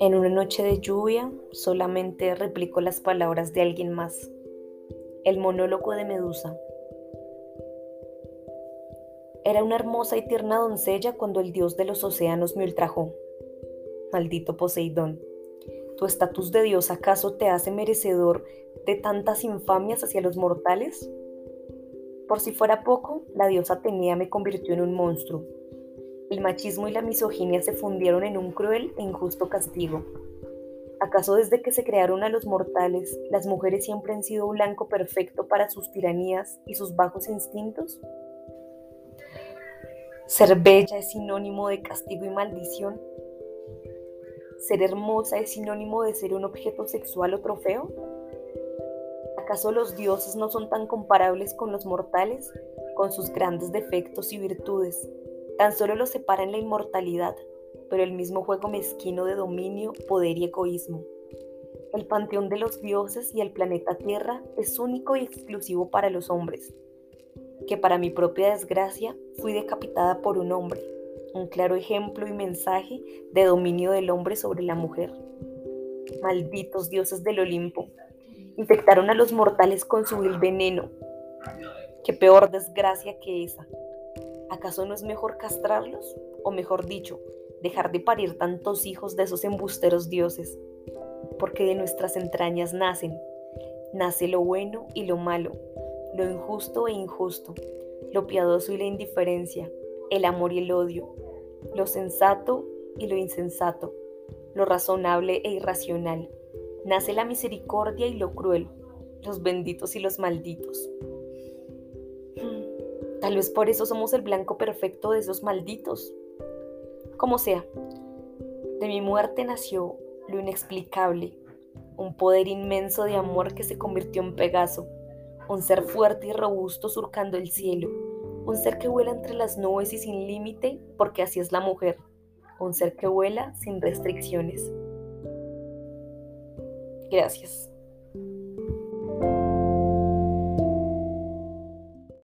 En una noche de lluvia solamente replico las palabras de alguien más. El monólogo de Medusa. Era una hermosa y tierna doncella cuando el dios de los océanos me ultrajó. Maldito Poseidón, ¿tu estatus de dios acaso te hace merecedor de tantas infamias hacia los mortales? Por si fuera poco, la diosa Atenea me convirtió en un monstruo. El machismo y la misoginia se fundieron en un cruel e injusto castigo. ¿Acaso desde que se crearon a los mortales, las mujeres siempre han sido blanco perfecto para sus tiranías y sus bajos instintos? ¿Ser bella es sinónimo de castigo y maldición? ¿Ser hermosa es sinónimo de ser un objeto sexual o trofeo? ¿Acaso los dioses no son tan comparables con los mortales, con sus grandes defectos y virtudes? Tan solo los separan la inmortalidad, pero el mismo juego mezquino de dominio, poder y egoísmo. El panteón de los dioses y el planeta Tierra es único y exclusivo para los hombres que para mi propia desgracia fui decapitada por un hombre, un claro ejemplo y mensaje de dominio del hombre sobre la mujer. Malditos dioses del Olimpo, infectaron a los mortales con su vil veneno. Qué peor desgracia que esa. ¿Acaso no es mejor castrarlos? O mejor dicho, dejar de parir tantos hijos de esos embusteros dioses. Porque de nuestras entrañas nacen, nace lo bueno y lo malo, lo injusto e injusto, lo piadoso y la indiferencia, el amor y el odio, lo sensato y lo insensato, lo razonable e irracional. Nace la misericordia y lo cruel, los benditos y los malditos. Hmm, tal vez por eso somos el blanco perfecto de esos malditos. Como sea, de mi muerte nació lo inexplicable, un poder inmenso de amor que se convirtió en Pegaso, un ser fuerte y robusto surcando el cielo, un ser que vuela entre las nubes y sin límite, porque así es la mujer, un ser que vuela sin restricciones. Gracias.